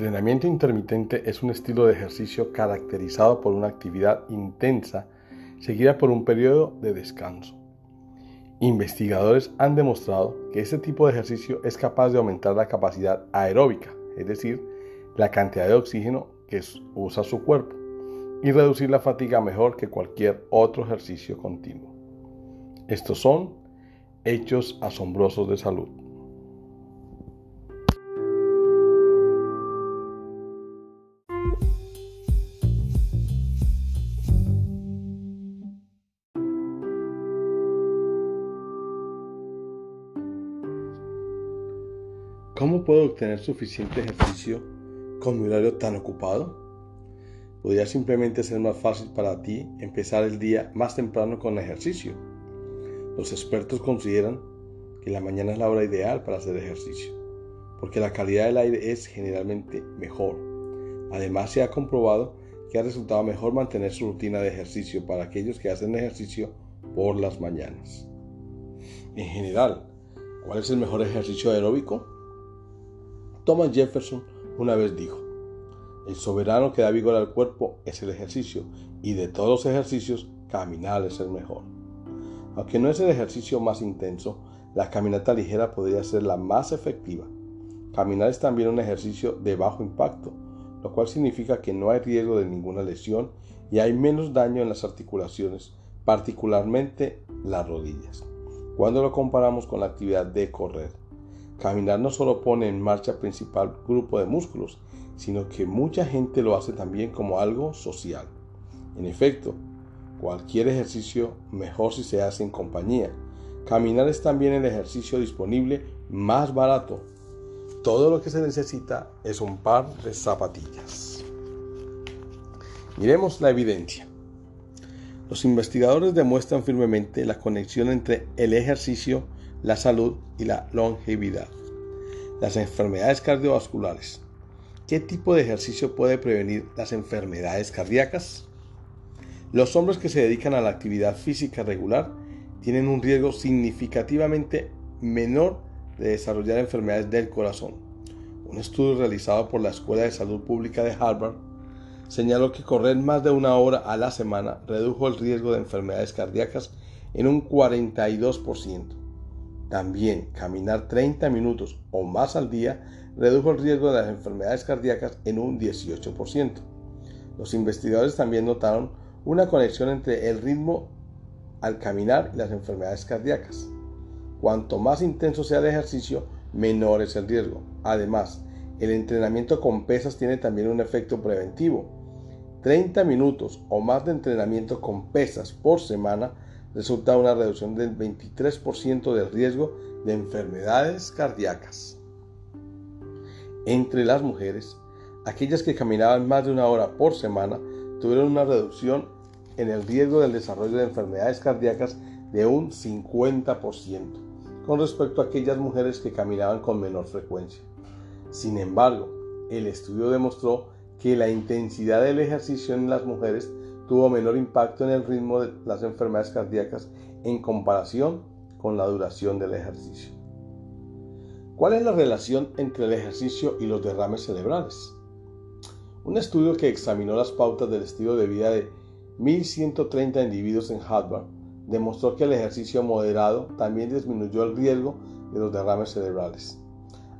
entrenamiento intermitente es un estilo de ejercicio caracterizado por una actividad intensa seguida por un periodo de descanso. Investigadores han demostrado que este tipo de ejercicio es capaz de aumentar la capacidad aeróbica, es decir, la cantidad de oxígeno que usa su cuerpo, y reducir la fatiga mejor que cualquier otro ejercicio continuo. Estos son hechos asombrosos de salud. Puedo obtener suficiente ejercicio con mi horario tan ocupado? Podría simplemente ser más fácil para ti empezar el día más temprano con ejercicio. Los expertos consideran que la mañana es la hora ideal para hacer ejercicio, porque la calidad del aire es generalmente mejor. Además se ha comprobado que ha resultado mejor mantener su rutina de ejercicio para aquellos que hacen ejercicio por las mañanas. En general, ¿cuál es el mejor ejercicio aeróbico? Thomas Jefferson una vez dijo, el soberano que da vigor al cuerpo es el ejercicio y de todos los ejercicios caminar es el mejor. Aunque no es el ejercicio más intenso, la caminata ligera podría ser la más efectiva. Caminar es también un ejercicio de bajo impacto, lo cual significa que no hay riesgo de ninguna lesión y hay menos daño en las articulaciones, particularmente las rodillas, cuando lo comparamos con la actividad de correr. Caminar no solo pone en marcha principal grupo de músculos, sino que mucha gente lo hace también como algo social. En efecto, cualquier ejercicio mejor si se hace en compañía. Caminar es también el ejercicio disponible más barato. Todo lo que se necesita es un par de zapatillas. Miremos la evidencia. Los investigadores demuestran firmemente la conexión entre el ejercicio la salud y la longevidad. Las enfermedades cardiovasculares. ¿Qué tipo de ejercicio puede prevenir las enfermedades cardíacas? Los hombres que se dedican a la actividad física regular tienen un riesgo significativamente menor de desarrollar enfermedades del corazón. Un estudio realizado por la Escuela de Salud Pública de Harvard señaló que correr más de una hora a la semana redujo el riesgo de enfermedades cardíacas en un 42%. También caminar 30 minutos o más al día redujo el riesgo de las enfermedades cardíacas en un 18%. Los investigadores también notaron una conexión entre el ritmo al caminar y las enfermedades cardíacas. Cuanto más intenso sea el ejercicio, menor es el riesgo. Además, el entrenamiento con pesas tiene también un efecto preventivo. 30 minutos o más de entrenamiento con pesas por semana resulta una reducción del 23% del riesgo de enfermedades cardíacas. Entre las mujeres, aquellas que caminaban más de una hora por semana tuvieron una reducción en el riesgo del desarrollo de enfermedades cardíacas de un 50% con respecto a aquellas mujeres que caminaban con menor frecuencia. Sin embargo, el estudio demostró que la intensidad del ejercicio en las mujeres tuvo menor impacto en el ritmo de las enfermedades cardíacas en comparación con la duración del ejercicio. ¿Cuál es la relación entre el ejercicio y los derrames cerebrales? Un estudio que examinó las pautas del estilo de vida de 1.130 individuos en Harvard demostró que el ejercicio moderado también disminuyó el riesgo de los derrames cerebrales.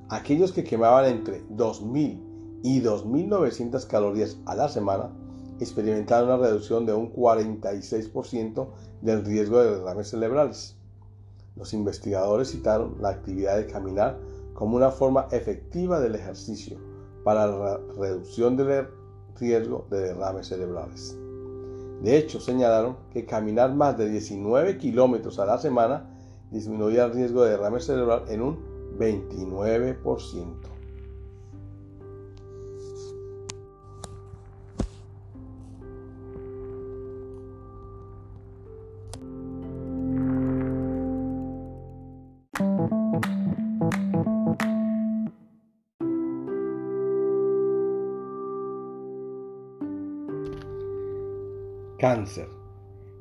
Aquellos que quemaban entre 2.000 y 2.900 calorías a la semana experimentaron una reducción de un 46% del riesgo de derrames cerebrales. Los investigadores citaron la actividad de caminar como una forma efectiva del ejercicio para la reducción del riesgo de derrames cerebrales. De hecho, señalaron que caminar más de 19 kilómetros a la semana disminuía el riesgo de derrame cerebral en un 29%. Cáncer.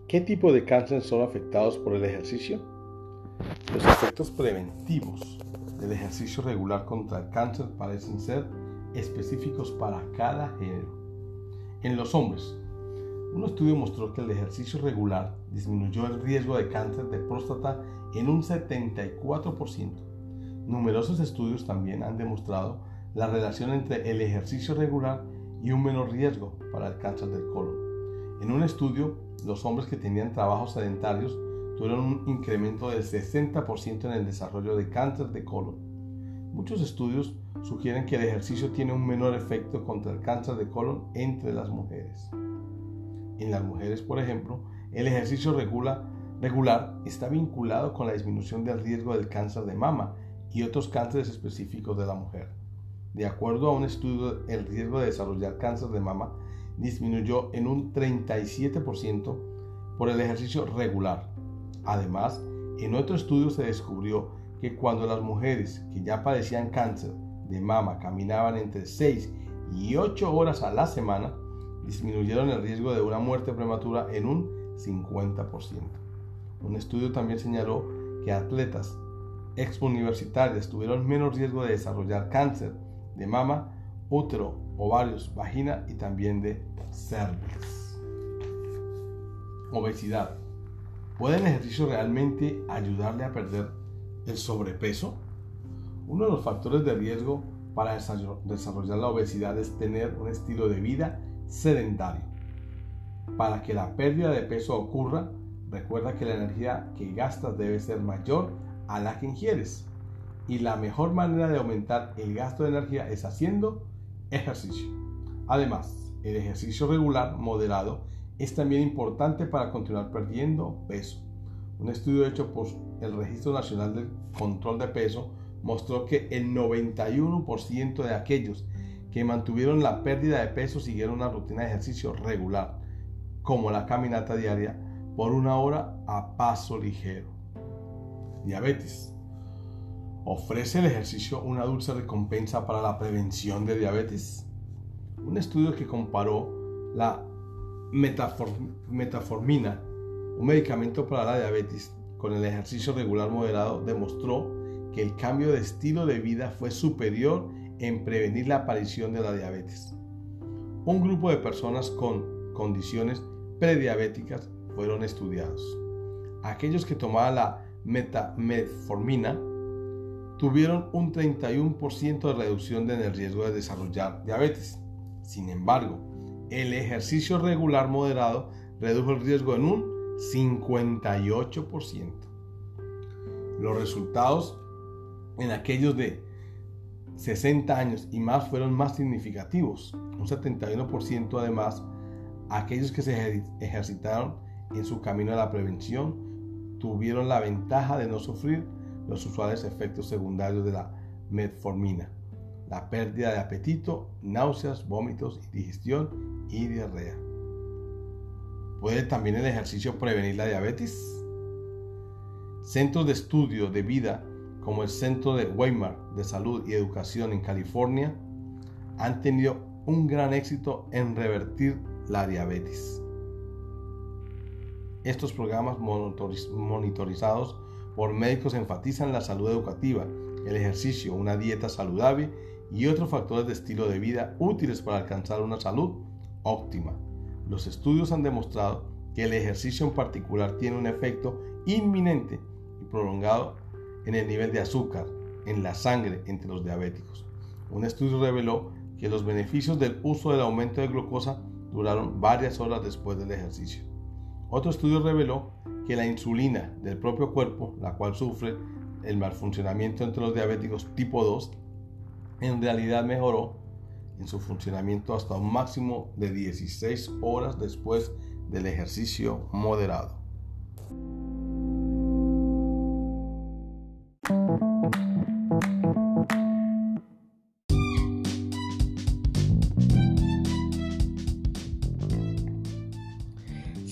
¿Qué tipo de cáncer son afectados por el ejercicio? Los efectos preventivos del ejercicio regular contra el cáncer parecen ser específicos para cada género. En los hombres, un estudio mostró que el ejercicio regular disminuyó el riesgo de cáncer de próstata en un 74%. Numerosos estudios también han demostrado la relación entre el ejercicio regular y un menor riesgo para el cáncer del colon. En un estudio, los hombres que tenían trabajos sedentarios tuvieron un incremento del 60% en el desarrollo de cáncer de colon. Muchos estudios sugieren que el ejercicio tiene un menor efecto contra el cáncer de colon entre las mujeres. En las mujeres, por ejemplo, el ejercicio regular, regular está vinculado con la disminución del riesgo del cáncer de mama y otros cánceres específicos de la mujer. De acuerdo a un estudio, el riesgo de desarrollar cáncer de mama disminuyó en un 37% por el ejercicio regular. Además, en otro estudio se descubrió que cuando las mujeres que ya padecían cáncer de mama caminaban entre 6 y 8 horas a la semana, disminuyeron el riesgo de una muerte prematura en un 50%. Un estudio también señaló que atletas exuniversitarias tuvieron menos riesgo de desarrollar cáncer de mama, útero, ovarios, vagina y también de cervix. Obesidad. ¿Puede el ejercicio realmente ayudarle a perder el sobrepeso? Uno de los factores de riesgo para desarrollar la obesidad es tener un estilo de vida sedentario. Para que la pérdida de peso ocurra, recuerda que la energía que gastas debe ser mayor a la que ingieres. Y la mejor manera de aumentar el gasto de energía es haciendo ejercicio. Además, el ejercicio regular moderado es también importante para continuar perdiendo peso. Un estudio hecho por el Registro Nacional del Control de Peso mostró que el 91% de aquellos que mantuvieron la pérdida de peso siguieron una rutina de ejercicio regular, como la caminata diaria por una hora a paso ligero. Diabetes. ¿Ofrece el ejercicio una dulce recompensa para la prevención de diabetes? Un estudio que comparó la metaformina, un medicamento para la diabetes, con el ejercicio regular moderado demostró que el cambio de estilo de vida fue superior en prevenir la aparición de la diabetes. Un grupo de personas con condiciones prediabéticas fueron estudiados. Aquellos que tomaban la metformina tuvieron un 31% de reducción en el riesgo de desarrollar diabetes. Sin embargo, el ejercicio regular moderado redujo el riesgo en un 58%. Los resultados en aquellos de 60 años y más fueron más significativos. Un 71% además, aquellos que se ejercitaron en su camino a la prevención tuvieron la ventaja de no sufrir los usuales efectos secundarios de la metformina, la pérdida de apetito, náuseas, vómitos, digestión y diarrea. ¿Puede también el ejercicio prevenir la diabetes? Centros de estudio de vida como el Centro de Weimar de Salud y Educación en California, han tenido un gran éxito en revertir la diabetes. Estos programas monitorizados por médicos enfatizan la salud educativa, el ejercicio, una dieta saludable y otros factores de estilo de vida útiles para alcanzar una salud óptima. Los estudios han demostrado que el ejercicio en particular tiene un efecto inminente y prolongado en el nivel de azúcar en la sangre entre los diabéticos. Un estudio reveló que los beneficios del uso del aumento de glucosa duraron varias horas después del ejercicio. Otro estudio reveló que la insulina del propio cuerpo, la cual sufre el malfuncionamiento entre los diabéticos tipo 2, en realidad mejoró en su funcionamiento hasta un máximo de 16 horas después del ejercicio moderado.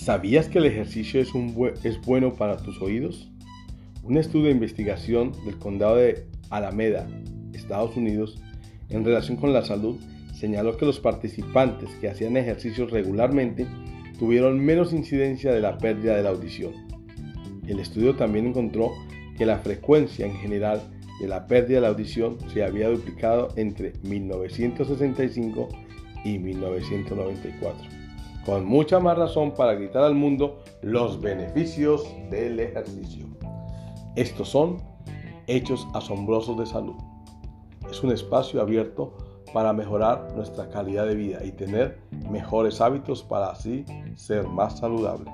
¿Sabías que el ejercicio es, bueno para tus oídos? Un estudio de investigación del condado de Alameda, Estados Unidos, en relación con la salud, señaló que los participantes que hacían ejercicios regularmente tuvieron menos incidencia de la pérdida de la audición. El estudio también encontró que la frecuencia en general de la pérdida de la audición se había duplicado entre 1965 y 1994. Con mucha más razón para gritar al mundo los beneficios del ejercicio. Estos son hechos asombrosos de salud. Es un espacio abierto para mejorar nuestra calidad de vida y tener mejores hábitos para así ser más saludable.